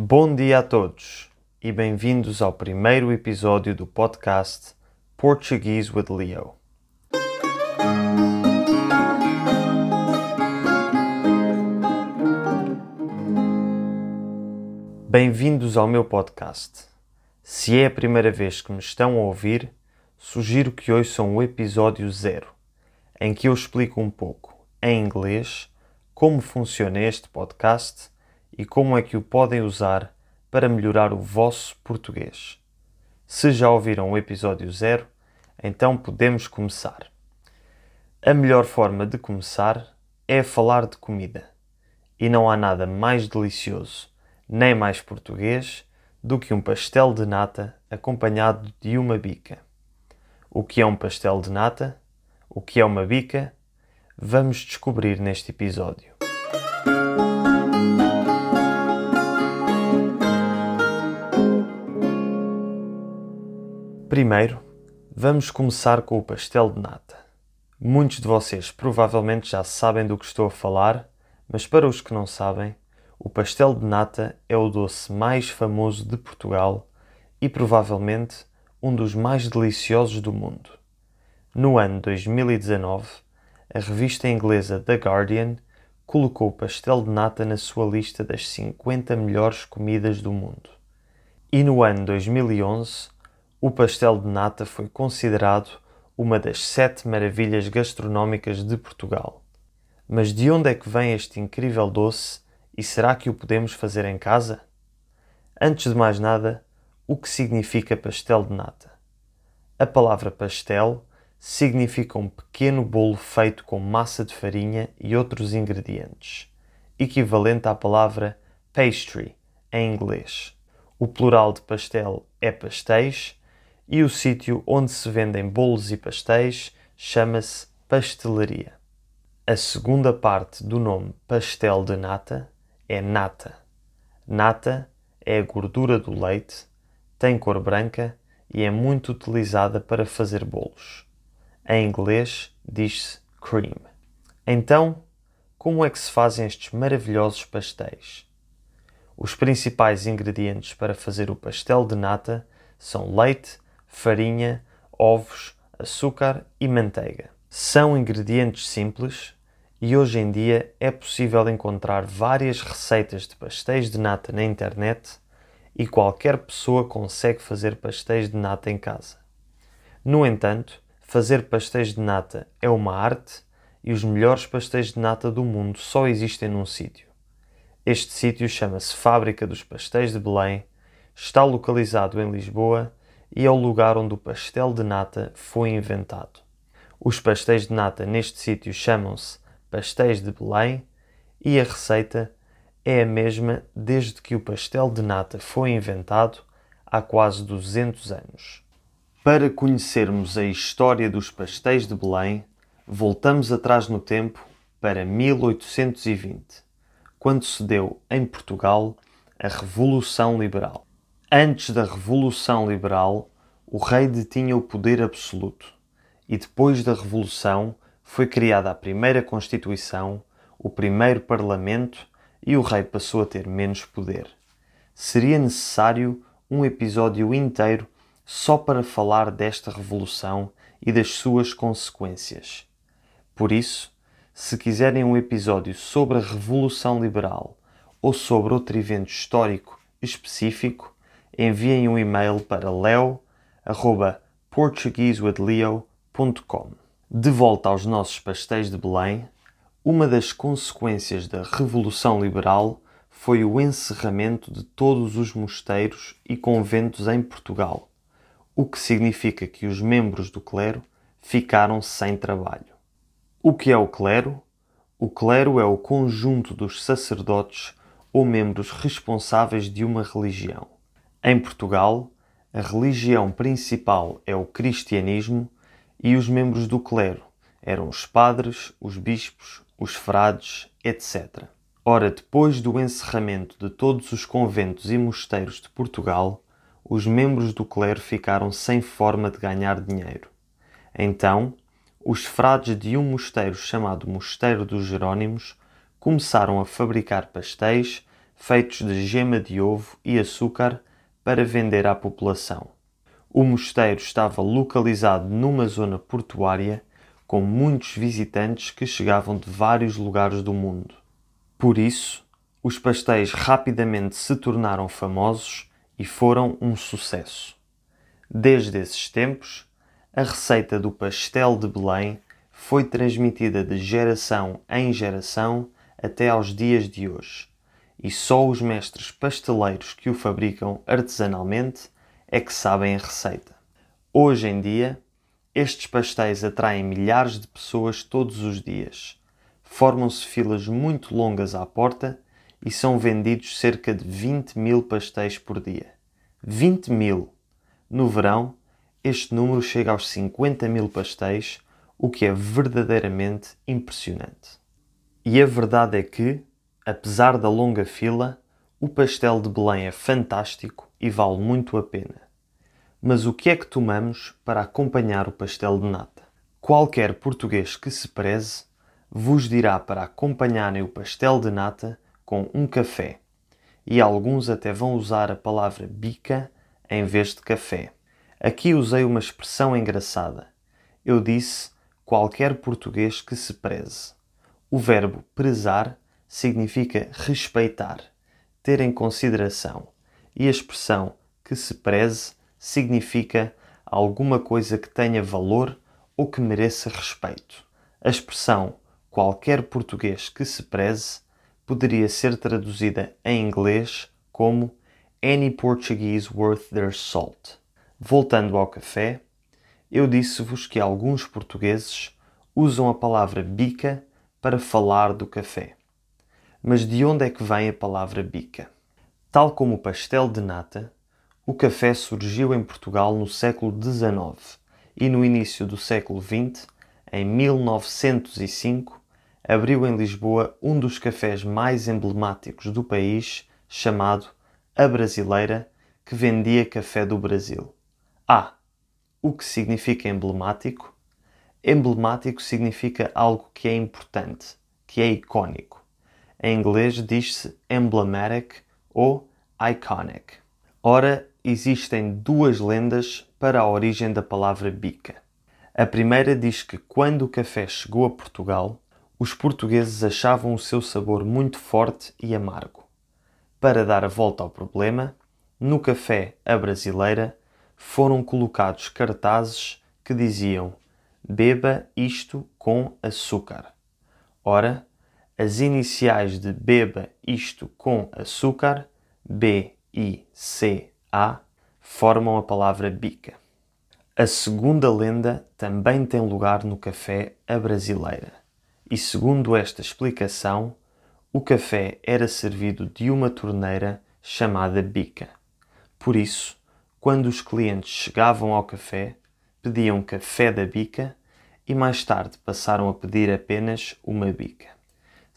Bom dia a todos e bem-vindos ao primeiro episódio do podcast Portuguese with Leo. Bem-vindos ao meu podcast. Se é a primeira vez que me estão a ouvir, sugiro que ouçam o episódio zero, em que eu explico um pouco, em inglês, como funciona este podcast e como é que o podem usar para melhorar o vosso português. Se já ouviram o episódio zero, então podemos começar. A melhor forma de começar é falar de comida. E não há nada mais delicioso, nem mais português, do que um pastel de nata acompanhado de uma bica. O que é um pastel de nata? O que é uma bica? Vamos descobrir neste episódio. Primeiro, vamos começar com o pastel de nata. Muitos de vocês provavelmente já sabem do que estou a falar, mas para os que não sabem, o pastel de nata é o doce mais famoso de Portugal e provavelmente um dos mais deliciosos do mundo. No ano 2019, a revista inglesa The Guardian colocou o pastel de nata na sua lista das 50 melhores comidas do mundo. E no ano 2011, o pastel de nata foi considerado uma das sete maravilhas gastronómicas de Portugal. Mas de onde é que vem este incrível doce e será que o podemos fazer em casa? Antes de mais nada, o que significa pastel de nata? A palavra pastel significa um pequeno bolo feito com massa de farinha e outros ingredientes, equivalente à palavra pastry em inglês. O plural de pastel é pastéis e o sítio onde se vendem bolos e pastéis chama-se pastelaria. A segunda parte do nome pastel de nata é nata. Nata é a gordura do leite, tem cor branca e é muito utilizada para fazer bolos. Em inglês diz-se cream. Então, como é que se fazem estes maravilhosos pastéis? Os principais ingredientes para fazer o pastel de nata são leite, farinha, ovos, açúcar e manteiga. São ingredientes simples e hoje em dia é possível encontrar várias receitas de pastéis de nata na internet e qualquer pessoa consegue fazer pastéis de nata em casa. No entanto, fazer pastéis de nata é uma arte e os melhores pastéis de nata do mundo só existem num sítio. Este sítio chama-se Fábrica dos Pastéis de Belém, está localizado em Lisboa e é o lugar onde o pastel de nata foi inventado. Os pastéis de nata neste sítio chamam-se Pastéis de Belém e a receita é a mesma desde que o pastel de nata foi inventado há quase 200 anos. Para conhecermos a história dos pastéis de Belém, voltamos atrás no tempo para 1820, quando se deu em Portugal a Revolução Liberal. Antes da Revolução Liberal, o rei detinha o poder absoluto, e depois da Revolução foi criada a primeira Constituição, o primeiro Parlamento e o rei passou a ter menos poder. Seria necessário um episódio inteiro só para falar desta revolução e das suas consequências. Por isso, se quiserem um episódio sobre a Revolução Liberal ou sobre outro evento histórico específico, enviem um e-mail para leo@portuguesewithleo.com. De volta aos nossos pastéis de Belém, uma das consequências da Revolução Liberal foi o encerramento de todos os mosteiros e conventos em Portugal, o que significa que os membros do clero ficaram sem trabalho. O que é o clero? O clero é o conjunto dos sacerdotes ou membros responsáveis de uma religião. Em Portugal, a religião principal é o cristianismo e os membros do clero eram os padres, os bispos, os frades, etc. Ora, depois do encerramento de todos os conventos e mosteiros de Portugal, os membros do clero ficaram sem forma de ganhar dinheiro. Então, os frades de um mosteiro chamado Mosteiro dos Jerônimos começaram a fabricar pastéis feitos de gema de ovo e açúcar para vender à população. O mosteiro estava localizado numa zona portuária com muitos visitantes que chegavam de vários lugares do mundo. Por isso, os pastéis rapidamente se tornaram famosos e foram um sucesso. Desde esses tempos, a receita do pastel de Belém foi transmitida de geração em geração até aos dias de hoje, e só os mestres pasteleiros que o fabricam artesanalmente é que sabem a receita. Hoje em dia, estes pastéis atraem milhares de pessoas todos os dias. Formam-se filas muito longas à porta e são vendidos cerca de 20 mil pastéis por dia. 20 mil! No verão, este número chega aos 50 mil pastéis, o que é verdadeiramente impressionante. E a verdade é que, apesar da longa fila, o pastel de Belém é fantástico e vale muito a pena. Mas o que é que tomamos para acompanhar o pastel de nata? Qualquer português que se preze vos dirá para acompanharem o pastel de nata com um café. E alguns até vão usar a palavra bica em vez de café. Aqui usei uma expressão engraçada. Eu disse qualquer português que se preze. O verbo prezar significa respeitar, ter em consideração, e a expressão que se preze significa alguma coisa que tenha valor ou que mereça respeito. A expressão qualquer português que se preze poderia ser traduzida em inglês como Any Portuguese worth their salt. Voltando ao café, eu disse-vos que alguns portugueses usam a palavra bica para falar do café. Mas de onde é que vem a palavra bica? Tal como o pastel de nata, o café surgiu em Portugal no século XIX e no início do século XX, em 1905, abriu em Lisboa um dos cafés mais emblemáticos do país, chamado A Brasileira, que vendia café do Brasil. Ah, o que significa emblemático? Emblemático significa algo que é importante, que é icônico. Em inglês diz-se emblematic ou iconic. Ora, existem duas lendas para a origem da palavra bica. A primeira diz que quando o café chegou a Portugal, os portugueses achavam o seu sabor muito forte e amargo. Para dar a volta ao problema, no café a brasileira foram colocados cartazes que diziam Beba isto com açúcar. Ora, as iniciais de Beba isto com açúcar, B, I, C, a formam a palavra bica. A segunda lenda também tem lugar no café a brasileira. E segundo esta explicação, o café era servido de uma torneira chamada bica. Por isso, quando os clientes chegavam ao café, pediam café da bica e mais tarde passaram a pedir apenas uma bica.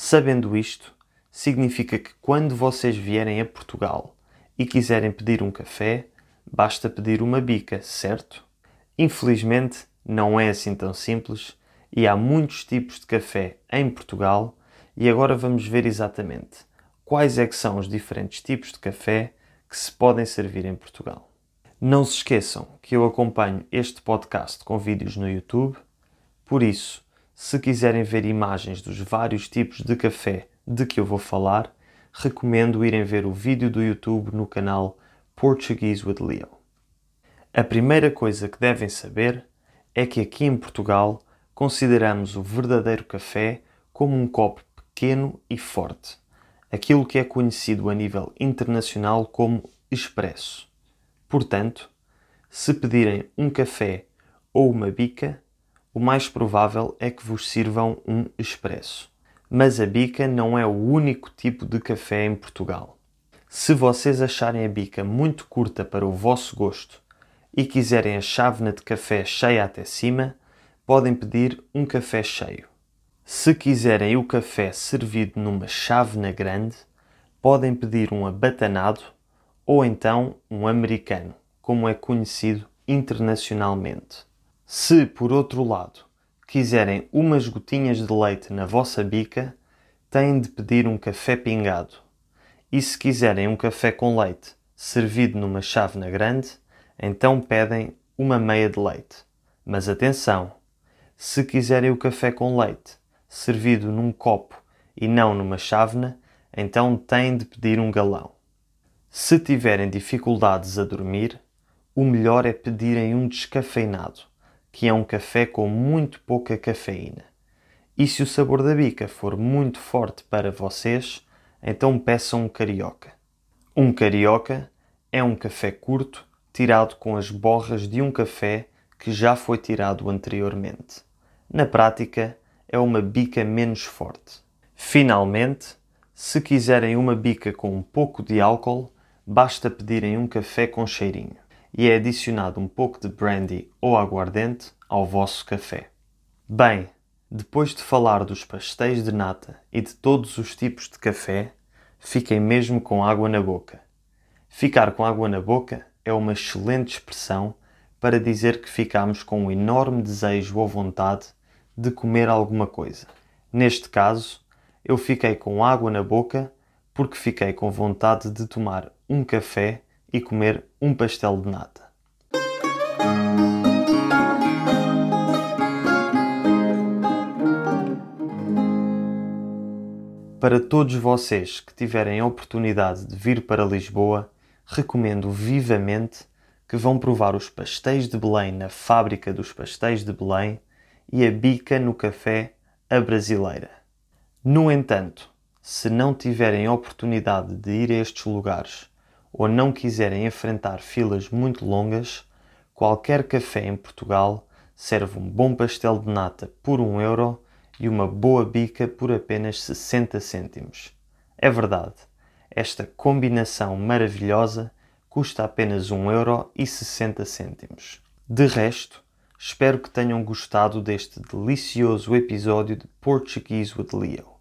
Sabendo isto, significa que quando vocês vierem a Portugal e quiserem pedir um café, basta pedir uma bica, certo? Infelizmente, não é assim tão simples e há muitos tipos de café em Portugal e agora vamos ver exatamente quais é que são os diferentes tipos de café que se podem servir em Portugal. Não se esqueçam que eu acompanho este podcast com vídeos no YouTube, por isso, se quiserem ver imagens dos vários tipos de café de que eu vou falar, recomendo irem ver o vídeo do YouTube no canal Portuguese with Leo. A primeira coisa que devem saber é que aqui em Portugal consideramos o verdadeiro café como um copo pequeno e forte, aquilo que é conhecido a nível internacional como expresso. Portanto, se pedirem um café ou uma bica, o mais provável é que vos sirvam um expresso. Mas a bica não é o único tipo de café em Portugal. Se vocês acharem a bica muito curta para o vosso gosto e quiserem a chávena de café cheia até cima, podem pedir um café cheio. Se quiserem o café servido numa chávena grande, podem pedir um abatanado ou então um americano, como é conhecido internacionalmente. Se, por outro lado, quiserem umas gotinhas de leite na vossa bica, têm de pedir um café pingado. E se quiserem um café com leite servido numa chávena grande, então pedem uma meia de leite. Mas atenção! Se quiserem o café com leite servido num copo e não numa chávena, então têm de pedir um galão. Se tiverem dificuldades a dormir, o melhor é pedirem um descafeinado, que é um café com muito pouca cafeína. E se o sabor da bica for muito forte para vocês, então peçam um carioca. Um carioca é um café curto tirado com as borras de um café que já foi tirado anteriormente. Na prática, é uma bica menos forte. Finalmente, se quiserem uma bica com um pouco de álcool, basta pedirem um café com cheirinho e é adicionado um pouco de brandy ou aguardente ao vosso café. Bem, depois de falar dos pastéis de nata e de todos os tipos de café, fiquem mesmo com água na boca. Ficar com água na boca é uma excelente expressão para dizer que ficamos com um enorme desejo ou vontade de comer alguma coisa. Neste caso, eu fiquei com água na boca porque fiquei com vontade de tomar um café e comer um pastel de nata. Para todos vocês que tiverem a oportunidade de vir para Lisboa, recomendo vivamente que vão provar os pastéis de Belém na Fábrica dos Pastéis de Belém e a bica no café A Brasileira. No entanto, se não tiverem a oportunidade de ir a estes lugares ou não quiserem enfrentar filas muito longas, qualquer café em Portugal serve um bom pastel de nata por um euro e uma boa bica por apenas 60 cêntimos. É verdade, esta combinação maravilhosa custa apenas 1 euro e 60 cêntimos. De resto, espero que tenham gostado deste delicioso episódio de Portuguese with Leo.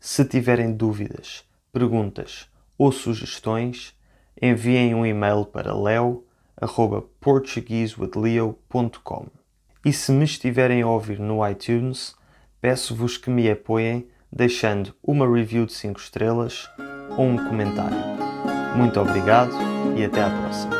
Se tiverem dúvidas, perguntas ou sugestões, enviem um e-mail para leo@portuguesewithleo.com. E se me estiverem a ouvir no iTunes, peço-vos que me apoiem deixando uma review de 5 estrelas ou um comentário. Muito obrigado e até à próxima.